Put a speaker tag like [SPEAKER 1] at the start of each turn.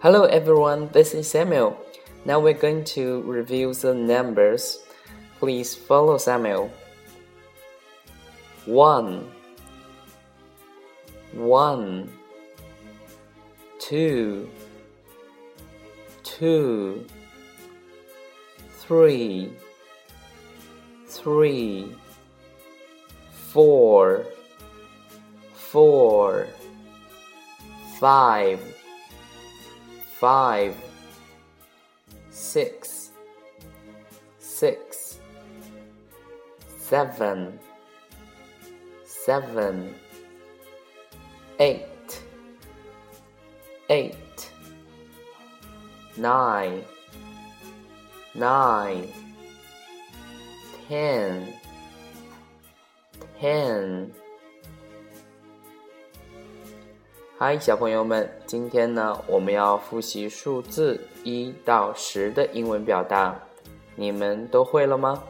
[SPEAKER 1] Hello everyone, this is Samuel. Now we're going to review the numbers. Please follow Samuel. One, one, two, two, three, three, four, four, five five, six, six, seven, seven, eight, eight, nine, nine, ten, ten. 嗨，小朋友们，今天呢，我们要复习数字一到十的英文表达，你们都会了吗？